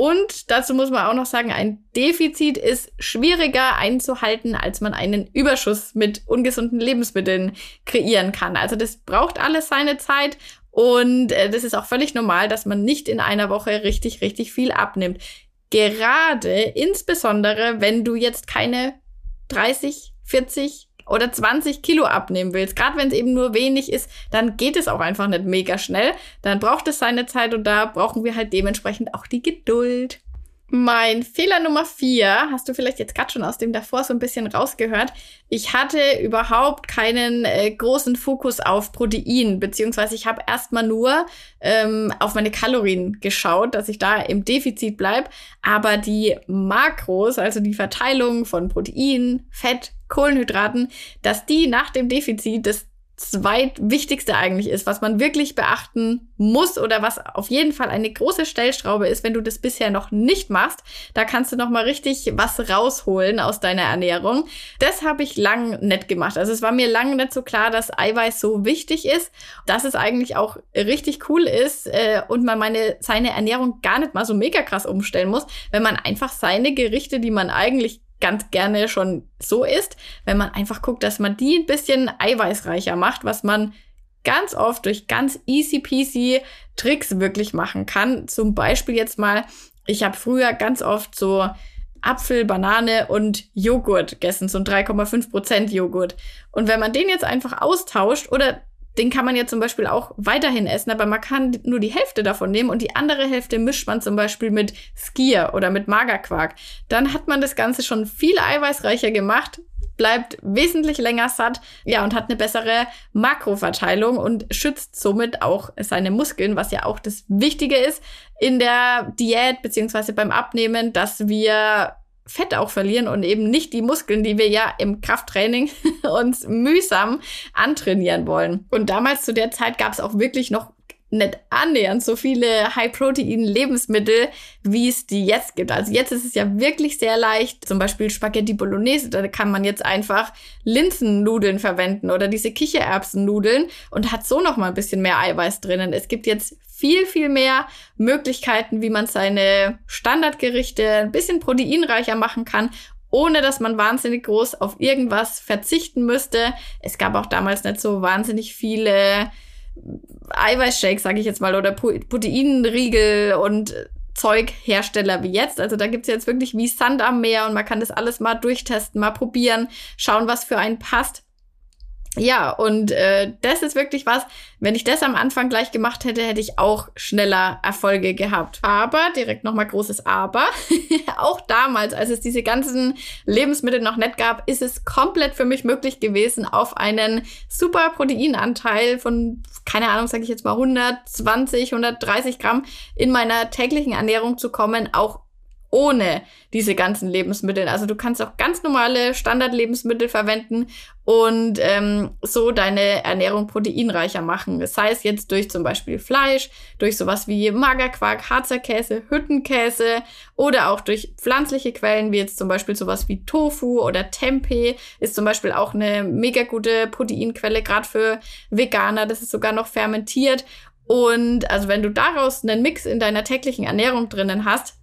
Und dazu muss man auch noch sagen, ein Defizit ist schwieriger einzuhalten, als man einen Überschuss mit ungesunden Lebensmitteln kreieren kann. Also das braucht alles seine Zeit und äh, das ist auch völlig normal, dass man nicht in einer Woche richtig, richtig viel abnimmt. Gerade insbesondere, wenn du jetzt keine 30, 40, oder 20 Kilo abnehmen willst, gerade wenn es eben nur wenig ist, dann geht es auch einfach nicht mega schnell. Dann braucht es seine Zeit und da brauchen wir halt dementsprechend auch die Geduld. Mein Fehler Nummer vier, hast du vielleicht jetzt gerade schon aus dem davor so ein bisschen rausgehört. Ich hatte überhaupt keinen äh, großen Fokus auf Protein, beziehungsweise ich habe erstmal nur ähm, auf meine Kalorien geschaut, dass ich da im Defizit bleib. Aber die Makros, also die Verteilung von Protein, Fett, Kohlenhydraten, dass die nach dem Defizit das zweitwichtigste eigentlich ist, was man wirklich beachten muss oder was auf jeden Fall eine große Stellschraube ist, wenn du das bisher noch nicht machst. Da kannst du noch mal richtig was rausholen aus deiner Ernährung. Das habe ich lang nicht gemacht. Also es war mir lange nicht so klar, dass Eiweiß so wichtig ist, dass es eigentlich auch richtig cool ist äh, und man meine seine Ernährung gar nicht mal so mega krass umstellen muss, wenn man einfach seine Gerichte, die man eigentlich ganz gerne schon so isst, wenn man einfach guckt, dass man die ein bisschen eiweißreicher macht, was man ganz oft durch ganz easy peasy Tricks wirklich machen kann. Zum Beispiel jetzt mal, ich habe früher ganz oft so Apfel, Banane und Joghurt gegessen, so ein 3,5% Joghurt. Und wenn man den jetzt einfach austauscht oder den kann man ja zum Beispiel auch weiterhin essen, aber man kann nur die Hälfte davon nehmen und die andere Hälfte mischt man zum Beispiel mit Skier oder mit Magerquark. Dann hat man das Ganze schon viel eiweißreicher gemacht, bleibt wesentlich länger satt, ja, und hat eine bessere Makroverteilung und schützt somit auch seine Muskeln, was ja auch das Wichtige ist in der Diät beziehungsweise beim Abnehmen, dass wir Fett auch verlieren und eben nicht die Muskeln, die wir ja im Krafttraining uns mühsam antrainieren wollen. Und damals zu der Zeit gab es auch wirklich noch nicht annähernd so viele High-Protein-Lebensmittel, wie es die jetzt gibt. Also jetzt ist es ja wirklich sehr leicht, zum Beispiel Spaghetti Bolognese, da kann man jetzt einfach Linsennudeln verwenden oder diese Kichererbsennudeln und hat so noch mal ein bisschen mehr Eiweiß drinnen. Es gibt jetzt viel, viel mehr Möglichkeiten, wie man seine Standardgerichte ein bisschen proteinreicher machen kann ohne dass man wahnsinnig groß auf irgendwas verzichten müsste. Es gab auch damals nicht so wahnsinnig viele Eiweißshakes, sage ich jetzt mal, oder Proteinriegel und Zeughersteller wie jetzt. Also da gibt's jetzt wirklich wie Sand am Meer und man kann das alles mal durchtesten, mal probieren, schauen, was für einen passt. Ja, und äh, das ist wirklich was, wenn ich das am Anfang gleich gemacht hätte, hätte ich auch schneller Erfolge gehabt. Aber, direkt nochmal großes Aber, auch damals, als es diese ganzen Lebensmittel noch nicht gab, ist es komplett für mich möglich gewesen, auf einen super Proteinanteil von, keine Ahnung, sage ich jetzt mal 120, 130 Gramm in meiner täglichen Ernährung zu kommen, auch ohne diese ganzen Lebensmittel. Also du kannst auch ganz normale Standardlebensmittel verwenden und ähm, so deine Ernährung proteinreicher machen. Das heißt jetzt durch zum Beispiel Fleisch, durch sowas wie Magerquark, Harzer Käse, Hüttenkäse oder auch durch pflanzliche Quellen, wie jetzt zum Beispiel sowas wie Tofu oder Tempeh, ist zum Beispiel auch eine mega gute Proteinquelle, gerade für Veganer. Das ist sogar noch fermentiert. Und also wenn du daraus einen Mix in deiner täglichen Ernährung drinnen hast,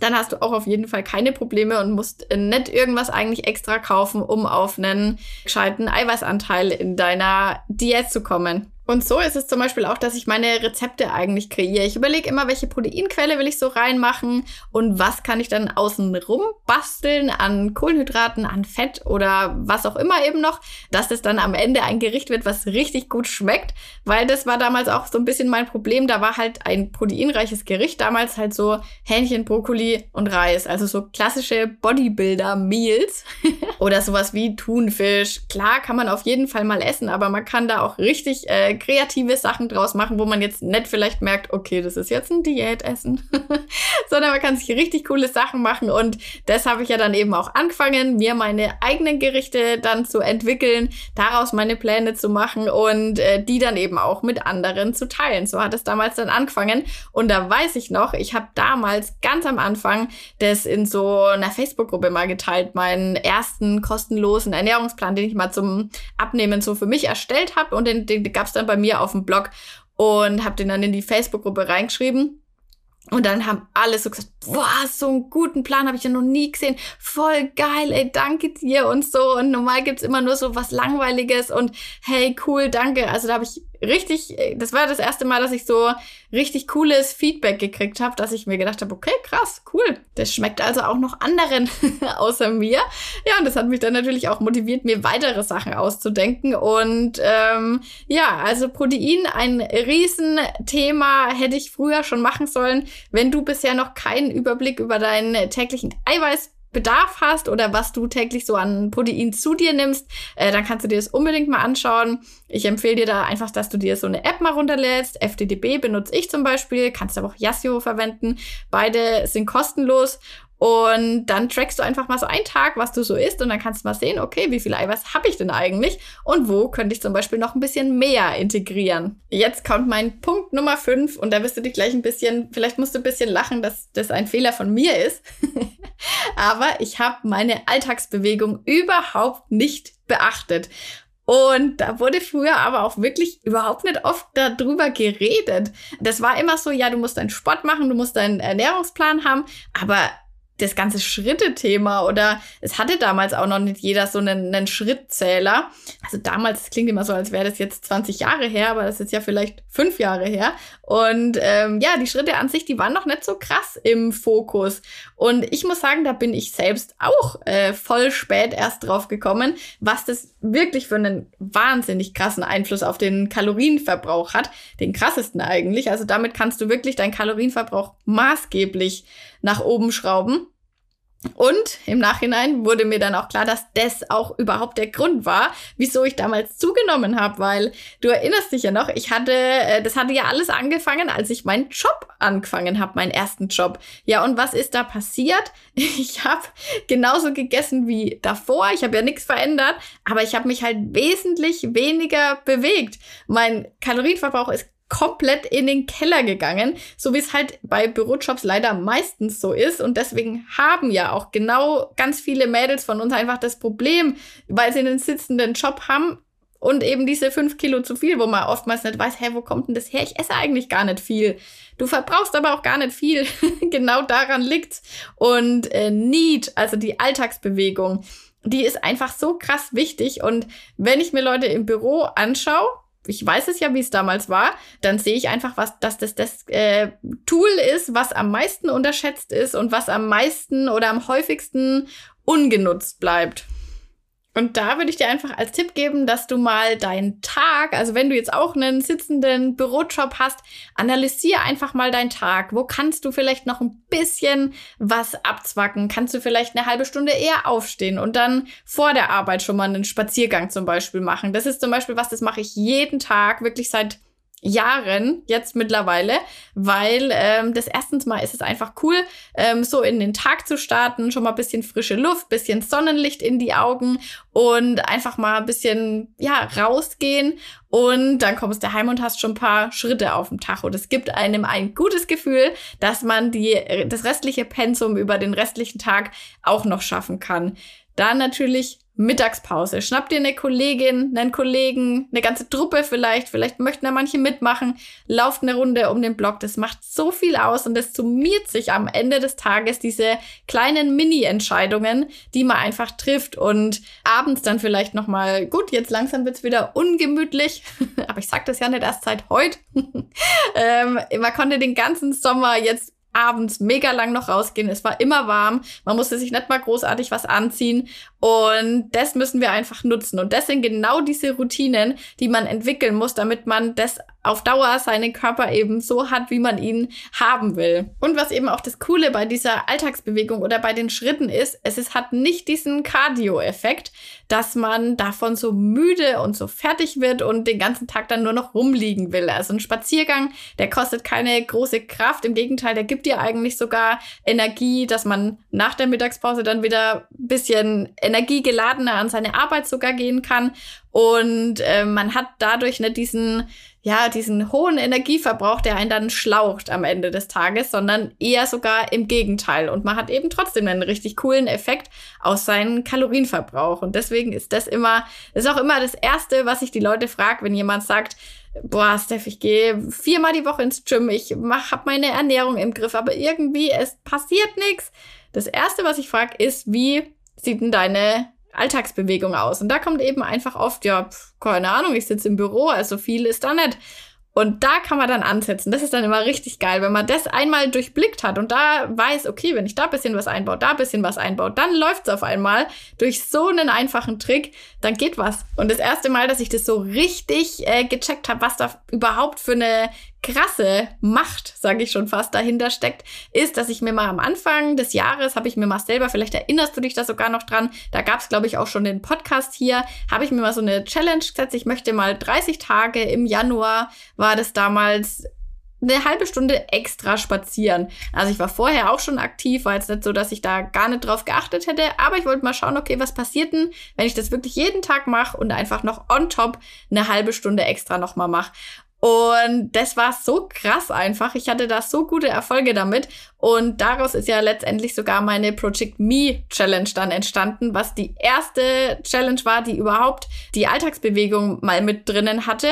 dann hast du auch auf jeden Fall keine Probleme und musst nicht irgendwas eigentlich extra kaufen, um auf einen gescheiten Eiweißanteil in deiner Diät zu kommen. Und so ist es zum Beispiel auch, dass ich meine Rezepte eigentlich kreiere. Ich überlege immer, welche Proteinquelle will ich so reinmachen und was kann ich dann außen rum basteln an Kohlenhydraten, an Fett oder was auch immer eben noch, dass das dann am Ende ein Gericht wird, was richtig gut schmeckt. Weil das war damals auch so ein bisschen mein Problem. Da war halt ein proteinreiches Gericht damals halt so Hähnchen, Brokkoli und Reis. Also so klassische Bodybuilder-Meals. Oder sowas wie Thunfisch. Klar kann man auf jeden Fall mal essen, aber man kann da auch richtig äh, kreative Sachen draus machen, wo man jetzt nicht vielleicht merkt, okay, das ist jetzt ein Diätessen, sondern man kann sich richtig coole Sachen machen. Und das habe ich ja dann eben auch angefangen, mir meine eigenen Gerichte dann zu entwickeln, daraus meine Pläne zu machen und äh, die dann eben auch mit anderen zu teilen. So hat es damals dann angefangen. Und da weiß ich noch, ich habe damals ganz am Anfang das in so einer Facebook-Gruppe mal geteilt, meinen ersten kostenlosen Ernährungsplan, den ich mal zum Abnehmen so für mich erstellt habe. Und den, den gab es dann bei mir auf dem Blog und habe den dann in die Facebook-Gruppe reingeschrieben. Und dann haben alle so gesagt, boah, so einen guten Plan habe ich ja noch nie gesehen. Voll geil, ey, danke dir und so. Und normal gibt's immer nur so was Langweiliges und hey, cool, danke. Also da habe ich richtig, das war das erste Mal, dass ich so richtig cooles Feedback gekriegt habe, dass ich mir gedacht habe, okay, krass, cool. Das schmeckt also auch noch anderen außer mir. Ja, und das hat mich dann natürlich auch motiviert, mir weitere Sachen auszudenken. Und ähm, ja, also Protein, ein Riesenthema, hätte ich früher schon machen sollen. Wenn du bisher noch keinen Überblick über deinen täglichen Eiweiß Bedarf hast oder was du täglich so an Protein zu dir nimmst, äh, dann kannst du dir das unbedingt mal anschauen. Ich empfehle dir da einfach, dass du dir so eine App mal runterlädst. FDDB benutze ich zum Beispiel, kannst aber auch Yasio verwenden. Beide sind kostenlos und dann trackst du einfach mal so einen Tag, was du so isst und dann kannst du mal sehen, okay, wie viel Eiweiß habe ich denn eigentlich und wo könnte ich zum Beispiel noch ein bisschen mehr integrieren. Jetzt kommt mein Punkt Nummer 5 und da wirst du dich gleich ein bisschen, vielleicht musst du ein bisschen lachen, dass das ein Fehler von mir ist. Aber ich habe meine Alltagsbewegung überhaupt nicht beachtet. Und da wurde früher aber auch wirklich überhaupt nicht oft darüber geredet. Das war immer so, ja, du musst deinen Sport machen, du musst deinen Ernährungsplan haben, aber das ganze Schritte-Thema oder es hatte damals auch noch nicht jeder so einen, einen Schrittzähler. Also damals, das klingt immer so, als wäre das jetzt 20 Jahre her, aber das ist ja vielleicht fünf Jahre her. Und ähm, ja, die Schritte an sich, die waren noch nicht so krass im Fokus. Und ich muss sagen, da bin ich selbst auch äh, voll spät erst drauf gekommen, was das wirklich für einen wahnsinnig krassen Einfluss auf den Kalorienverbrauch hat. Den krassesten eigentlich. Also damit kannst du wirklich deinen Kalorienverbrauch maßgeblich nach oben schrauben. Und im Nachhinein wurde mir dann auch klar, dass das auch überhaupt der Grund war, wieso ich damals zugenommen habe, weil du erinnerst dich ja noch, ich hatte, äh, das hatte ja alles angefangen, als ich meinen Job angefangen habe, meinen ersten Job. Ja, und was ist da passiert? Ich habe genauso gegessen wie davor, ich habe ja nichts verändert, aber ich habe mich halt wesentlich weniger bewegt. Mein Kalorienverbrauch ist komplett in den Keller gegangen, so wie es halt bei Bürojobs leider meistens so ist. Und deswegen haben ja auch genau ganz viele Mädels von uns einfach das Problem, weil sie einen sitzenden Job haben und eben diese fünf Kilo zu viel, wo man oftmals nicht weiß, hä, wo kommt denn das her? Ich esse eigentlich gar nicht viel. Du verbrauchst aber auch gar nicht viel. genau daran liegt's. Und äh, Need, also die Alltagsbewegung, die ist einfach so krass wichtig. Und wenn ich mir Leute im Büro anschaue, ich weiß es ja, wie es damals war, dann sehe ich einfach, was, dass das das äh, Tool ist, was am meisten unterschätzt ist und was am meisten oder am häufigsten ungenutzt bleibt. Und da würde ich dir einfach als Tipp geben, dass du mal deinen Tag, also wenn du jetzt auch einen sitzenden Bürojob hast, analysier einfach mal deinen Tag. Wo kannst du vielleicht noch ein bisschen was abzwacken? Kannst du vielleicht eine halbe Stunde eher aufstehen und dann vor der Arbeit schon mal einen Spaziergang zum Beispiel machen? Das ist zum Beispiel was, das mache ich jeden Tag, wirklich seit Jahren jetzt mittlerweile, weil ähm, das erstens mal ist es einfach cool, ähm, so in den Tag zu starten, schon mal ein bisschen frische Luft, bisschen Sonnenlicht in die Augen und einfach mal ein bisschen ja rausgehen und dann kommst du heim und hast schon ein paar Schritte auf dem Tacho. Das gibt einem ein gutes Gefühl, dass man die das restliche Pensum über den restlichen Tag auch noch schaffen kann. Dann natürlich Mittagspause. Schnapp dir eine Kollegin, einen Kollegen, eine ganze Truppe vielleicht. Vielleicht möchten da manche mitmachen. Lauft eine Runde um den Block. Das macht so viel aus und das summiert sich am Ende des Tages diese kleinen Mini-Entscheidungen, die man einfach trifft und abends dann vielleicht nochmal, gut, jetzt langsam wird's wieder ungemütlich. Aber ich sag das ja nicht erst seit heute. ähm, man konnte den ganzen Sommer jetzt abends mega lang noch rausgehen. Es war immer warm. Man musste sich nicht mal großartig was anziehen. Und das müssen wir einfach nutzen. Und das sind genau diese Routinen, die man entwickeln muss, damit man das auf Dauer seinen Körper eben so hat, wie man ihn haben will. Und was eben auch das Coole bei dieser Alltagsbewegung oder bei den Schritten ist, es ist, hat nicht diesen Cardio-Effekt, dass man davon so müde und so fertig wird und den ganzen Tag dann nur noch rumliegen will. Also ein Spaziergang, der kostet keine große Kraft. Im Gegenteil, der gibt dir eigentlich sogar Energie, dass man nach der Mittagspause dann wieder ein bisschen energiegeladener an seine Arbeit sogar gehen kann. Und äh, man hat dadurch nicht diesen ja, diesen hohen Energieverbrauch, der einen dann schlaucht am Ende des Tages, sondern eher sogar im Gegenteil. Und man hat eben trotzdem einen richtig coolen Effekt aus seinem Kalorienverbrauch. Und deswegen ist das immer, ist auch immer das Erste, was ich die Leute frage, wenn jemand sagt, boah, Steph, ich gehe viermal die Woche ins Gym, ich mach, hab meine Ernährung im Griff, aber irgendwie, es passiert nichts. Das Erste, was ich frage, ist, wie sieht denn deine Alltagsbewegung aus. Und da kommt eben einfach oft, ja, keine Ahnung, ich sitze im Büro, also viel ist da nicht. Und da kann man dann ansetzen. Das ist dann immer richtig geil, wenn man das einmal durchblickt hat und da weiß, okay, wenn ich da bisschen was einbaue, da bisschen was einbaut, dann läuft's auf einmal durch so einen einfachen Trick, dann geht was. Und das erste Mal, dass ich das so richtig äh, gecheckt habe, was da überhaupt für eine krasse Macht, sage ich schon fast, dahinter steckt, ist, dass ich mir mal am Anfang des Jahres, habe ich mir mal selber, vielleicht erinnerst du dich da sogar noch dran, da gab es, glaube ich, auch schon den Podcast hier, habe ich mir mal so eine Challenge gesetzt. Ich möchte mal 30 Tage im Januar, war das damals, eine halbe Stunde extra spazieren. Also ich war vorher auch schon aktiv, war jetzt nicht so, dass ich da gar nicht drauf geachtet hätte, aber ich wollte mal schauen, okay, was passiert denn, wenn ich das wirklich jeden Tag mache und einfach noch on top eine halbe Stunde extra nochmal mache. Und das war so krass einfach. Ich hatte da so gute Erfolge damit. Und daraus ist ja letztendlich sogar meine Project Me Challenge dann entstanden, was die erste Challenge war, die überhaupt die Alltagsbewegung mal mit drinnen hatte.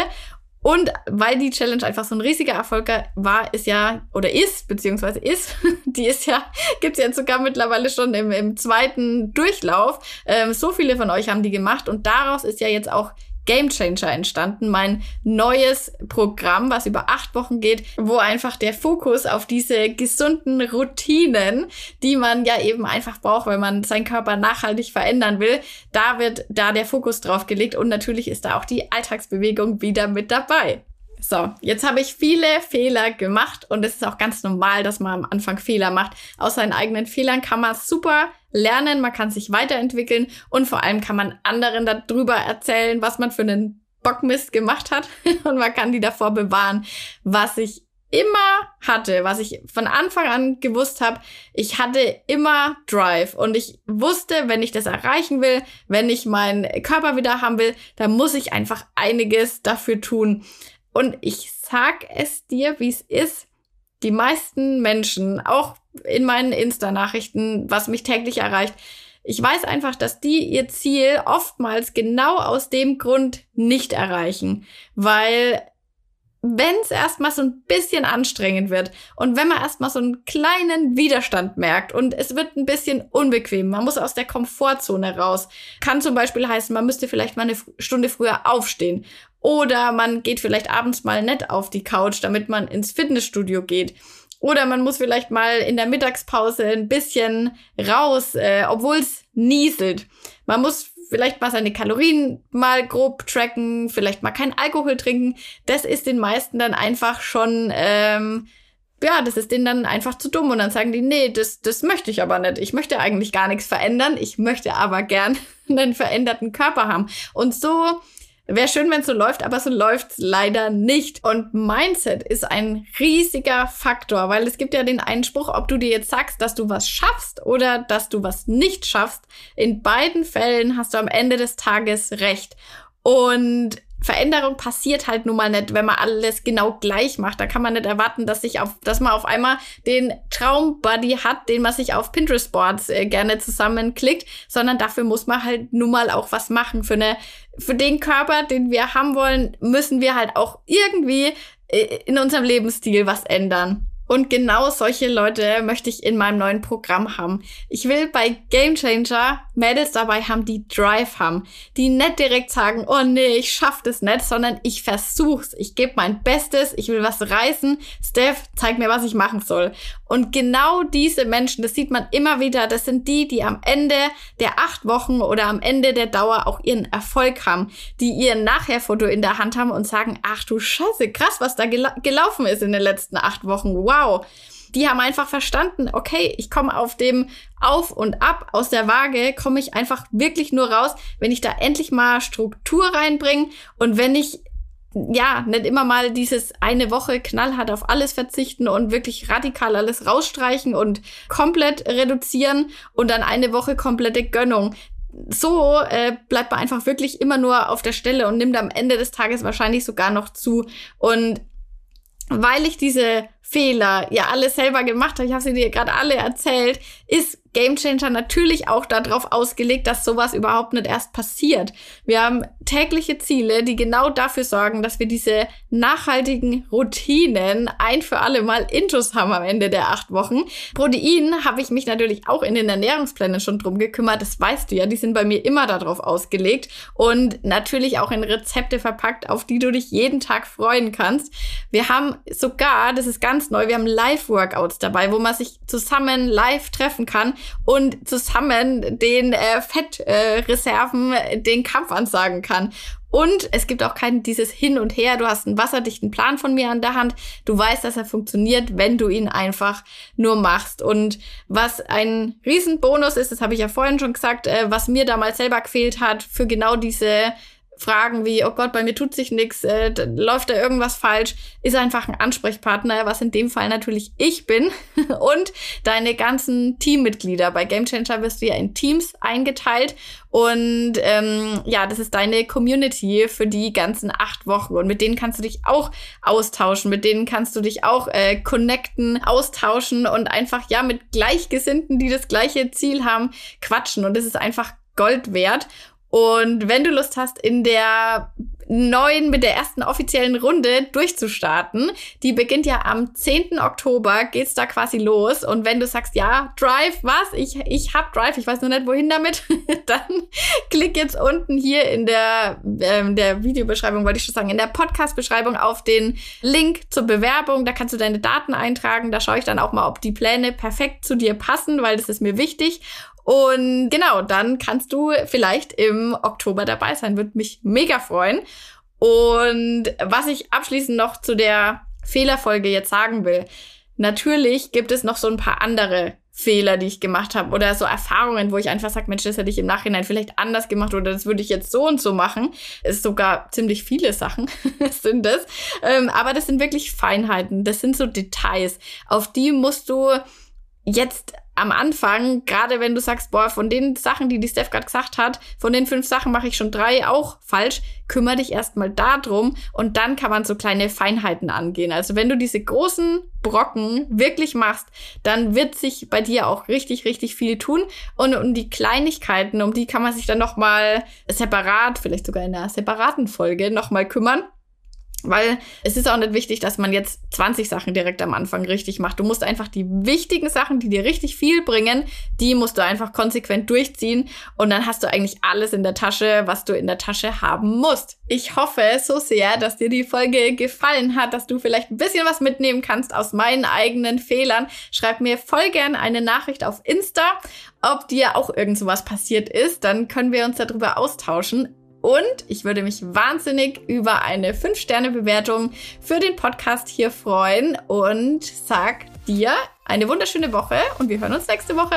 Und weil die Challenge einfach so ein riesiger Erfolg war, ist ja, oder ist, beziehungsweise ist, die ist ja, gibt's jetzt sogar mittlerweile schon im, im zweiten Durchlauf. Ähm, so viele von euch haben die gemacht und daraus ist ja jetzt auch Game Changer entstanden, mein neues Programm, was über acht Wochen geht, wo einfach der Fokus auf diese gesunden Routinen, die man ja eben einfach braucht, weil man seinen Körper nachhaltig verändern will, da wird da der Fokus drauf gelegt und natürlich ist da auch die Alltagsbewegung wieder mit dabei. So, jetzt habe ich viele Fehler gemacht und es ist auch ganz normal, dass man am Anfang Fehler macht. Aus seinen eigenen Fehlern kann man super lernen, man kann sich weiterentwickeln und vor allem kann man anderen darüber erzählen, was man für einen Bockmist gemacht hat und man kann die davor bewahren, was ich immer hatte, was ich von Anfang an gewusst habe, ich hatte immer Drive und ich wusste, wenn ich das erreichen will, wenn ich meinen Körper wieder haben will, dann muss ich einfach einiges dafür tun. Und ich sag es dir, wie es ist. Die meisten Menschen, auch in meinen Insta-Nachrichten, was mich täglich erreicht, ich weiß einfach, dass die ihr Ziel oftmals genau aus dem Grund nicht erreichen, weil wenn es erstmal so ein bisschen anstrengend wird und wenn man erstmal so einen kleinen Widerstand merkt und es wird ein bisschen unbequem, man muss aus der Komfortzone raus, kann zum Beispiel heißen, man müsste vielleicht mal eine Stunde früher aufstehen oder man geht vielleicht abends mal nett auf die Couch, damit man ins Fitnessstudio geht. Oder man muss vielleicht mal in der Mittagspause ein bisschen raus, äh, obwohl es nieselt. Man muss vielleicht mal seine Kalorien mal grob tracken, vielleicht mal kein Alkohol trinken. Das ist den meisten dann einfach schon, ähm, ja, das ist denen dann einfach zu dumm. Und dann sagen die, nee, das, das möchte ich aber nicht. Ich möchte eigentlich gar nichts verändern. Ich möchte aber gern einen veränderten Körper haben. Und so Wäre schön, wenn es so läuft, aber so läuft's leider nicht. Und Mindset ist ein riesiger Faktor, weil es gibt ja den Einspruch, ob du dir jetzt sagst, dass du was schaffst oder dass du was nicht schaffst. In beiden Fällen hast du am Ende des Tages recht. Und Veränderung passiert halt nun mal nicht, wenn man alles genau gleich macht. Da kann man nicht erwarten, dass sich auf, dass man auf einmal den Traumbuddy hat, den man sich auf Pinterest Boards äh, gerne zusammenklickt, sondern dafür muss man halt nun mal auch was machen. Für eine, für den Körper, den wir haben wollen, müssen wir halt auch irgendwie äh, in unserem Lebensstil was ändern. Und genau solche Leute möchte ich in meinem neuen Programm haben. Ich will bei Game Changer Mädels dabei haben, die Drive haben, die nicht direkt sagen, oh nee, ich schaff das nicht, sondern ich versuch's, ich gebe mein Bestes, ich will was reißen. Steph, zeig mir, was ich machen soll. Und genau diese Menschen, das sieht man immer wieder, das sind die, die am Ende der acht Wochen oder am Ende der Dauer auch ihren Erfolg haben, die ihr Nachherfoto in der Hand haben und sagen, ach du Scheiße, krass, was da gel gelaufen ist in den letzten acht Wochen. Wow. Die haben einfach verstanden, okay, ich komme auf dem Auf und Ab aus der Waage, komme ich einfach wirklich nur raus, wenn ich da endlich mal Struktur reinbringe und wenn ich ja, nicht immer mal dieses eine Woche knallhart auf alles verzichten und wirklich radikal alles rausstreichen und komplett reduzieren und dann eine Woche komplette Gönnung. So äh, bleibt man einfach wirklich immer nur auf der Stelle und nimmt am Ende des Tages wahrscheinlich sogar noch zu. Und weil ich diese Fehler ja alle selber gemacht habe, ich habe sie dir gerade alle erzählt, ist Game Changer natürlich auch darauf ausgelegt, dass sowas überhaupt nicht erst passiert. Wir haben tägliche Ziele, die genau dafür sorgen, dass wir diese nachhaltigen Routinen ein für alle Mal Intus haben am Ende der acht Wochen. Protein habe ich mich natürlich auch in den Ernährungsplänen schon drum gekümmert. Das weißt du ja, die sind bei mir immer darauf ausgelegt und natürlich auch in Rezepte verpackt, auf die du dich jeden Tag freuen kannst. Wir haben sogar, das ist ganz neu, wir haben Live-Workouts dabei, wo man sich zusammen live treffen kann und zusammen den äh, Fettreserven äh, den Kampf ansagen kann. Und es gibt auch kein dieses Hin und Her. Du hast einen wasserdichten Plan von mir an der Hand. Du weißt, dass er funktioniert, wenn du ihn einfach nur machst. Und was ein Riesenbonus ist, das habe ich ja vorhin schon gesagt, äh, was mir damals selber gefehlt hat, für genau diese Fragen wie, oh Gott, bei mir tut sich nichts, äh, läuft da irgendwas falsch, ist einfach ein Ansprechpartner, was in dem Fall natürlich ich bin. Und deine ganzen Teammitglieder. Bei Game Changer wirst du ja in Teams eingeteilt. Und ähm, ja, das ist deine Community für die ganzen acht Wochen. Und mit denen kannst du dich auch austauschen, mit denen kannst du dich auch äh, connecten, austauschen und einfach ja mit Gleichgesinnten, die das gleiche Ziel haben, quatschen. Und das ist einfach Gold wert. Und wenn du Lust hast, in der neuen, mit der ersten offiziellen Runde durchzustarten, die beginnt ja am 10. Oktober, geht's da quasi los. Und wenn du sagst, ja, Drive, was? Ich, ich hab Drive, ich weiß nur nicht, wohin damit, dann klick jetzt unten hier in der, ähm, der Videobeschreibung, wollte ich schon sagen, in der Podcast-Beschreibung auf den Link zur Bewerbung. Da kannst du deine Daten eintragen. Da schaue ich dann auch mal, ob die Pläne perfekt zu dir passen, weil das ist mir wichtig. Und genau, dann kannst du vielleicht im Oktober dabei sein. Würde mich mega freuen. Und was ich abschließend noch zu der Fehlerfolge jetzt sagen will. Natürlich gibt es noch so ein paar andere Fehler, die ich gemacht habe oder so Erfahrungen, wo ich einfach sage, Mensch, das hätte ich im Nachhinein vielleicht anders gemacht oder das würde ich jetzt so und so machen. Es ist sogar ziemlich viele Sachen sind das. Ähm, aber das sind wirklich Feinheiten, das sind so Details, auf die musst du jetzt am Anfang, gerade wenn du sagst, boah, von den Sachen, die die Steph gerade gesagt hat, von den fünf Sachen mache ich schon drei auch falsch, kümmere dich erstmal darum und dann kann man so kleine Feinheiten angehen. Also wenn du diese großen Brocken wirklich machst, dann wird sich bei dir auch richtig, richtig viel tun und um die Kleinigkeiten, um die kann man sich dann nochmal separat, vielleicht sogar in einer separaten Folge nochmal kümmern. Weil es ist auch nicht wichtig, dass man jetzt 20 Sachen direkt am Anfang richtig macht. Du musst einfach die wichtigen Sachen, die dir richtig viel bringen, die musst du einfach konsequent durchziehen. Und dann hast du eigentlich alles in der Tasche, was du in der Tasche haben musst. Ich hoffe so sehr, dass dir die Folge gefallen hat, dass du vielleicht ein bisschen was mitnehmen kannst aus meinen eigenen Fehlern. Schreib mir voll gern eine Nachricht auf Insta, ob dir auch irgend sowas passiert ist. Dann können wir uns darüber austauschen. Und ich würde mich wahnsinnig über eine 5-Sterne-Bewertung für den Podcast hier freuen und sag dir eine wunderschöne Woche und wir hören uns nächste Woche.